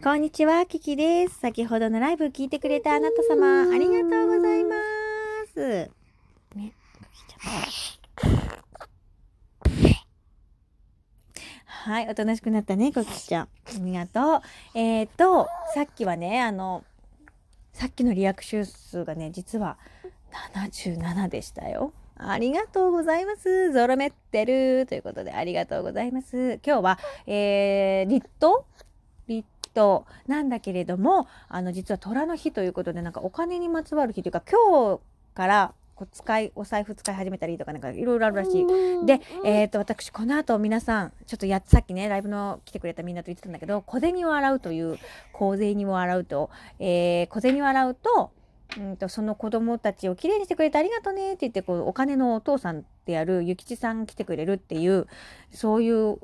こんにちは、キキです。先ほどのライブ聞いてくれたあなた様、ありがとうございます。ね、はい、おとなしくなったね、コキちゃん。ありがとう。えっ、ー、と、さっきはね、あの、さっきのリアクション数がね、実は77でしたよ。ありがとうございます。ゾロメってるということでありがとうございます。今日は、えー、リット？リットなんだけれども、あの、実は虎の日ということで、なんかお金にまつわる日というか、今日からこう使い、お財布使い始めたりとか、なんかいろいろあるらしい。で、えっ、ー、と、私、この後皆さん、ちょっとや、さっきね、ライブの来てくれたみんなと言ってたんだけど、小銭を洗うという、小銭を洗うと、えー、小銭を洗うと、うんとその子供たちをきれいにしてくれてありがとうねって言ってこうお金のお父さんである諭吉さん来てくれるっていうそういう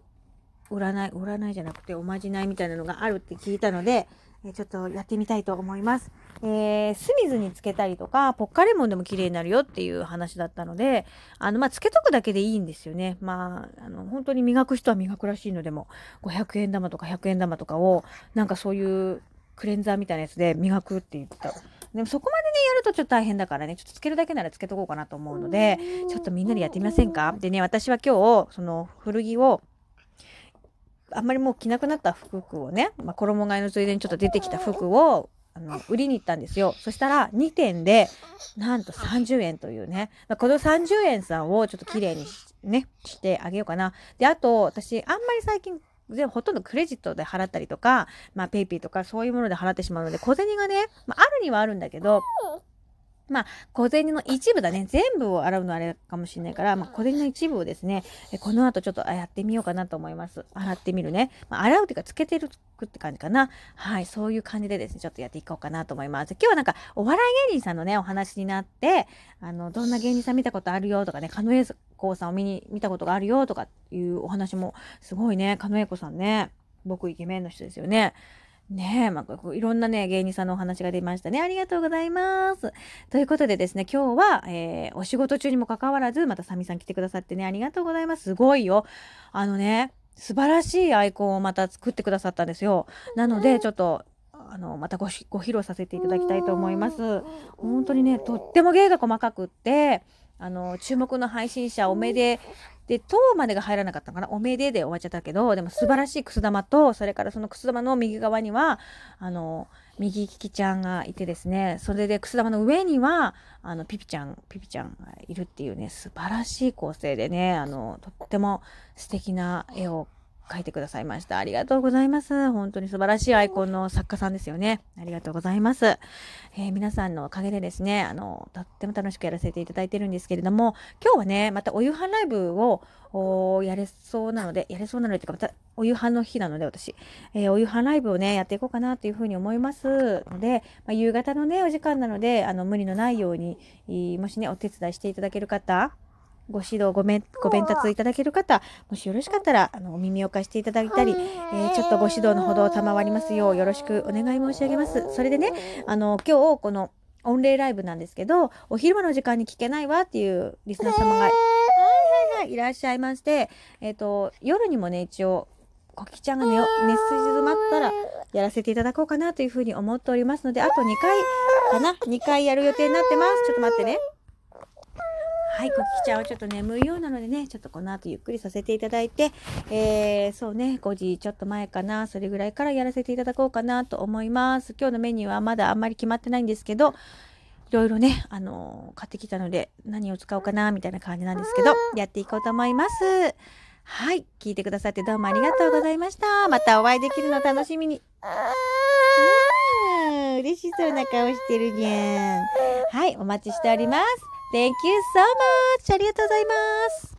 占い占いじゃなくておまじないみたいなのがあるって聞いたのでえちょっとやってみたいと思います。えー、酢水につけたりとかポッカレモンでも綺麗になるよっていう話だったのであのまあつけとくだけでいいんですよね。まああの本当に磨く人は磨くらしいのでも500円玉とか100円玉とかをなんかそういうクレンザーみたいなやつで磨くって言ったでもそこまでね、やるとちょっと大変だからね、ちょっとつけるだけならつけとこうかなと思うので、ちょっとみんなでやってみませんか？でね、私は今日、その古着を、あんまりもう着なくなった服をね、まあ、衣替えのついでにちょっと出てきた服を、あの、売りに行ったんですよ。そしたら、2点で、なんと30円というね。まこの30円さんをちょっと綺麗にね、してあげようかな。で、あと、私、あんまり最近、全ほとんどクレジットで払ったりとか、まあ、ペイペイとかそういうもので払ってしまうので、小銭がね、まあ、あるにはあるんだけど、まあ、小銭の一部だね。全部を洗うのはあれかもしれないから、まあ、小銭の一部をですね、この後ちょっとやってみようかなと思います。洗ってみるね。まあ、洗うっていうか、つけてるって感じかな。はい、そういう感じでですね、ちょっとやっていこうかなと思います。今日はなんか、お笑い芸人さんのね、お話になって、あの、どんな芸人さん見たことあるよとかね、狩野英孝さんを見に、見たことがあるよとかいうお話も、すごいね、狩野英孝さんね、僕イケメンの人ですよね。ねえ、まあ、いろんなね、芸人さんのお話が出ましたね。ありがとうございます。ということでですね、今日は、えー、お仕事中にもかかわらず、またサミさん来てくださってね、ありがとうございます。すごいよ。あのね、素晴らしいアイコンをまた作ってくださったんですよ。なので、ちょっと、あの、またごご披露させていただきたいと思います。本当にね、とっても芸が細かくって、あの、注目の配信者おめで、で、とまでが入らなかったのかな？おめでで終わっちゃったけど、でも素晴らしいくす玉と、それからそのくす玉の右側には、あの、右利きちゃんがいてですね、それでくす玉の上には、あの、ピピちゃん、ピピちゃんがいるっていうね、素晴らしい構成でね、あの、とっても素敵な絵を描いてくださいました。ありがとうございます。本当に素晴らしいアイコンの作家さんですよね。ありがとうございます。えー、皆さんのおかげでですね、あの、とっても楽しくやらせていただいてるんですけれども、今日はね、またお夕飯ライブをやれそうなので、やれそうなので、っていうか、またお夕飯の日なので、私、えー、お夕飯ライブをね、やっていこうかなというふうに思いますので、まあ、夕方のね、お時間なので、あの、無理のないように、もしね、お手伝いしていただける方、ご指導ごめん、ご鞭達いただける方、もしよろしかったら、あの、お耳を貸していただいたり、えー、ちょっとご指導のほど賜りますよう、よろしくお願い申し上げます。それでね、あの、今日、この、御礼ライブなんですけど、お昼間の時間に聞けないわっていうリスナー様が、はいはいはい、いらっしゃいまして、えっ、ー、と、夜にもね、一応、コキちゃんが寝、寝静まったら、やらせていただこうかなというふうに思っておりますので、あと2回かな ?2 回やる予定になってます。ちょっと待ってね。はい、コキちゃんはちょっと眠いようなのでね、ちょっとこの後ゆっくりさせていただいて、えー、そうね、5時ちょっと前かな、それぐらいからやらせていただこうかなと思います。今日のメニューはまだあんまり決まってないんですけど、いろいろね、あのー、買ってきたので、何を使おうかな、みたいな感じなんですけど、やっていこうと思います。はい、聞いてくださってどうもありがとうございました。またお会いできるの楽しみに。うん、嬉しそうな顔してるじゃん。はい、お待ちしております。Thank you so much! ありがとうございます。